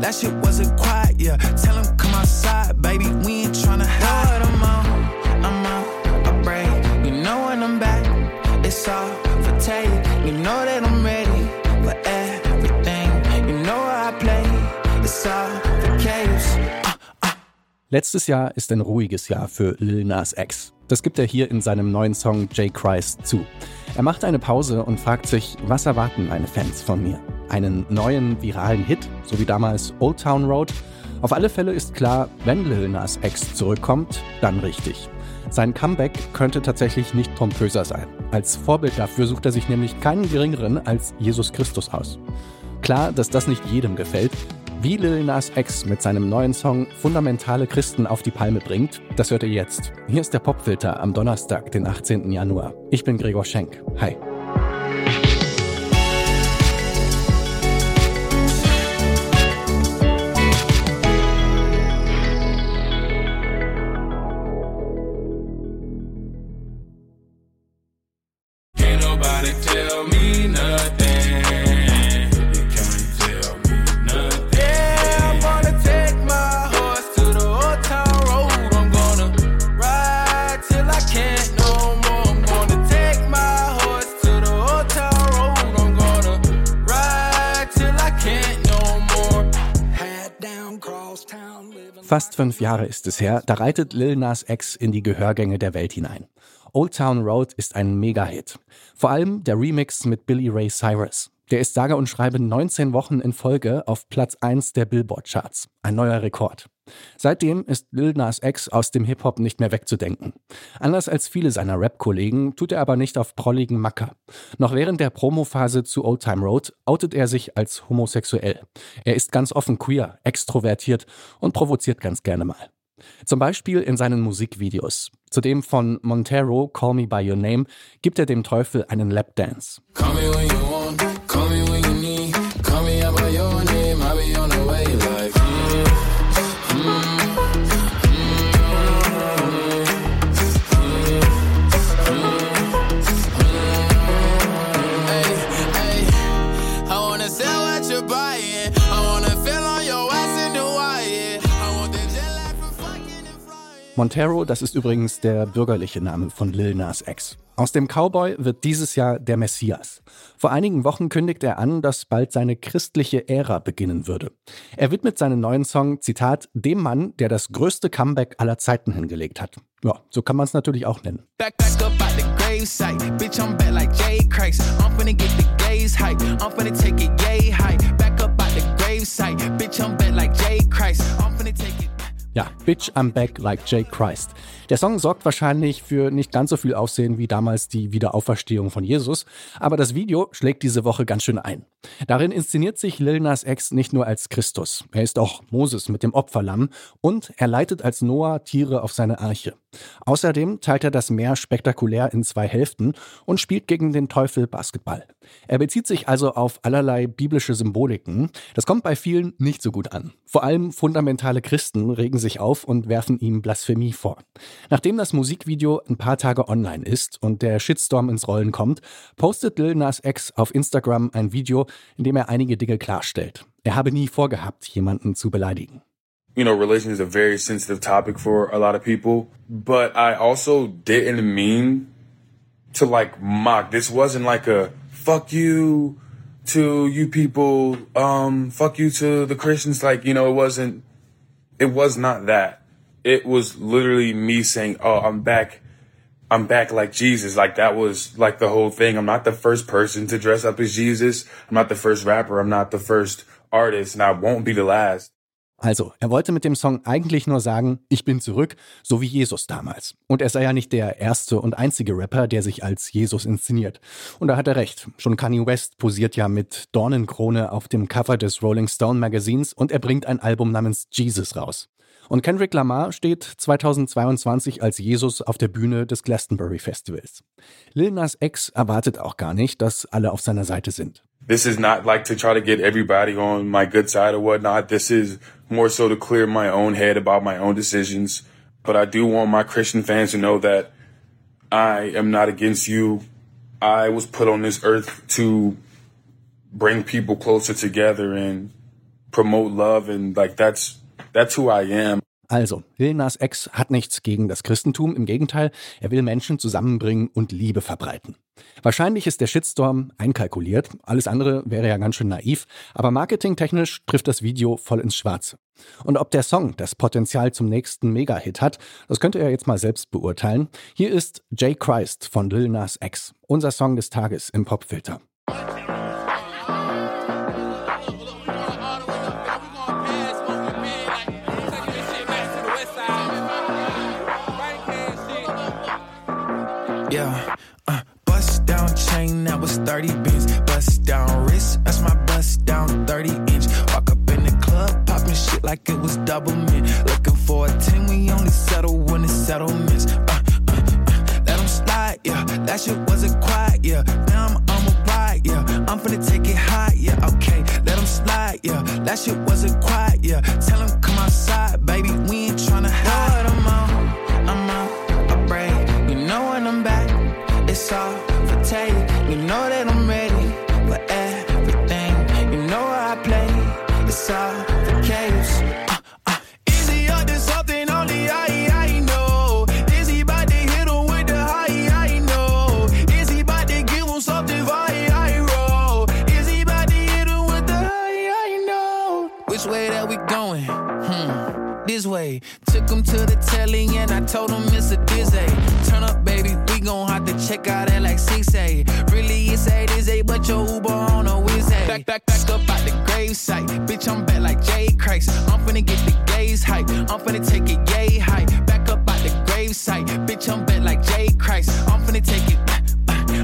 That shit wasn't quiet, yeah. Tell him come outside, baby. We ain't tryna hide. I'm on, I'm on a break. You know when I'm back, it's all for take. You know that I'm ready for everything. You know I play, it's all for chaos. Letztes Jahr ist ein ruhiges Jahr für Lil Nas X. Das gibt er hier in seinem neuen Song J. Christ zu. Er macht eine Pause und fragt sich, was erwarten meine Fans von mir? Einen neuen viralen Hit, so wie damals Old Town Road? Auf alle Fälle ist klar, wenn Lil Nas X zurückkommt, dann richtig. Sein Comeback könnte tatsächlich nicht pompöser sein. Als Vorbild dafür sucht er sich nämlich keinen geringeren als Jesus Christus aus. Klar, dass das nicht jedem gefällt, wie Lil Nas X mit seinem neuen Song fundamentale Christen auf die Palme bringt, das hört ihr jetzt. Hier ist der Popfilter am Donnerstag, den 18. Januar. Ich bin Gregor Schenk. Hi. Tell me nothing. Fast fünf Jahre ist es her, da reitet Lil Nas X in die Gehörgänge der Welt hinein. Old Town Road ist ein Mega-Hit. Vor allem der Remix mit Billy Ray Cyrus. Der ist sage und schreibe 19 Wochen in Folge auf Platz 1 der Billboard-Charts. Ein neuer Rekord. Seitdem ist Lil Nas X aus dem Hip-Hop nicht mehr wegzudenken. Anders als viele seiner Rap-Kollegen tut er aber nicht auf prolligen Macker. Noch während der Promophase zu Old Time Road outet er sich als homosexuell. Er ist ganz offen queer, extrovertiert und provoziert ganz gerne mal. Zum Beispiel in seinen Musikvideos. Zudem von Montero Call Me By Your Name gibt er dem Teufel einen Lapdance. Call me when you want, Montero, das ist übrigens der bürgerliche Name von Lil Nas X. Aus dem Cowboy wird dieses Jahr der Messias. Vor einigen Wochen kündigt er an, dass bald seine christliche Ära beginnen würde. Er widmet seinen neuen Song, Zitat, dem Mann, der das größte Comeback aller Zeiten hingelegt hat. Ja, so kann man es natürlich auch nennen. Back, back up out the gravesite. Bitch, I'm back like Jay Christ. I'm finna get the gaze hype. I'm finna take it yay high. Back up out the gravesite. Bitch, I'm back like Jay Christ. I'm finna take it. Ja, Bitch, I'm back like Jay Christ. Der Song sorgt wahrscheinlich für nicht ganz so viel Aufsehen wie damals die Wiederauferstehung von Jesus, aber das Video schlägt diese Woche ganz schön ein. Darin inszeniert sich Lil Nas X nicht nur als Christus, er ist auch Moses mit dem Opferlamm und er leitet als Noah Tiere auf seine Arche. Außerdem teilt er das Meer spektakulär in zwei Hälften und spielt gegen den Teufel Basketball. Er bezieht sich also auf allerlei biblische Symboliken. Das kommt bei vielen nicht so gut an. Vor allem fundamentale Christen regen sich auf und werfen ihm Blasphemie vor. Nachdem das Musikvideo ein paar Tage online ist und der Shitstorm ins Rollen kommt, postet Lil Nas X auf Instagram ein Video, in dem er einige Dinge klarstellt. Er habe nie vorgehabt, jemanden zu beleidigen. you know, religion is a very sensitive topic for a lot of people, but I also didn't mean to like mock. This wasn't like a fuck you to you people, um, fuck you to the Christians. Like, you know, it wasn't, it was not that. It was literally me saying, oh, I'm back. I'm back like Jesus. Like that was like the whole thing. I'm not the first person to dress up as Jesus. I'm not the first rapper. I'm not the first artist and I won't be the last. Also, er wollte mit dem Song eigentlich nur sagen, ich bin zurück, so wie Jesus damals. Und er sei ja nicht der erste und einzige Rapper, der sich als Jesus inszeniert. Und da hat er recht. Schon Kanye West posiert ja mit Dornenkrone auf dem Cover des Rolling Stone Magazins und er bringt ein Album namens Jesus raus. Und Kendrick Lamar steht 2022 als Jesus auf der Bühne des Glastonbury Festivals. Lil Nas X erwartet auch gar nicht, dass alle auf seiner Seite sind. this is not like to try to get everybody on my good side or whatnot. This is more so to clear my own head about my own decisions. But I do want my Christian fans to know that I am not against you. I was put on this earth to bring people closer together and promote love and like that's that's who I am. Also, Lil Nas X hat nichts gegen das Christentum, im Gegenteil, er will Menschen zusammenbringen und Liebe verbreiten. Wahrscheinlich ist der Shitstorm einkalkuliert, alles andere wäre ja ganz schön naiv, aber marketingtechnisch trifft das Video voll ins Schwarze. Und ob der Song das Potenzial zum nächsten Mega-Hit hat, das könnt ihr jetzt mal selbst beurteilen. Hier ist Jay Christ von Lil Nas X, unser Song des Tages im Popfilter. Yeah, chain, that was 30 bins. Bust down wrist, that's my bust down 30 inch. Walk up in the club, popping shit like it was double mint. Looking for a 10, we only settle when it's settlements. Uh, uh, uh, let them slide, yeah. That shit wasn't quiet, yeah. Now I'm on a ride, yeah. I'm finna take it high, yeah. Okay, let them slide, yeah. That shit wasn't check out at like 6A. Really, it's 8 is 8, but your Uber on a whiz Back, back, back up out the gravesite. Bitch, I'm back like Jay Christ. I'm finna get the gaze hype. I'm finna take it yay high. Back up out the gravesite. Bitch, I'm back like Jay Christ. I'm finna take it.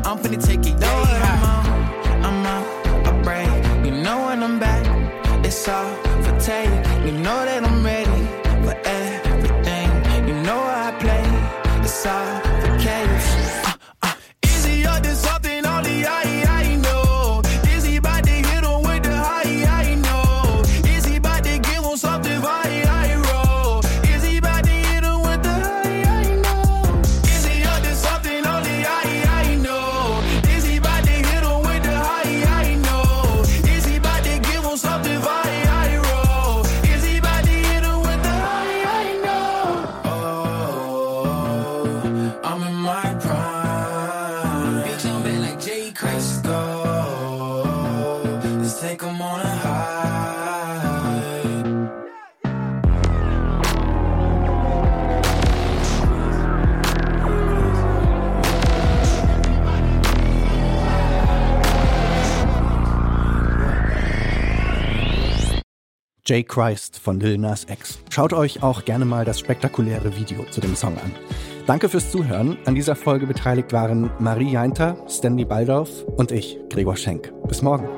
I'm finna take it yay take 'em on a high. Jay Christ von Lil Nas X. Schaut euch auch gerne mal das spektakuläre Video zu dem Song an. Danke fürs Zuhören. An dieser Folge beteiligt waren Marie Jainter, Stanley Baldorf und ich, Gregor Schenk. Bis morgen.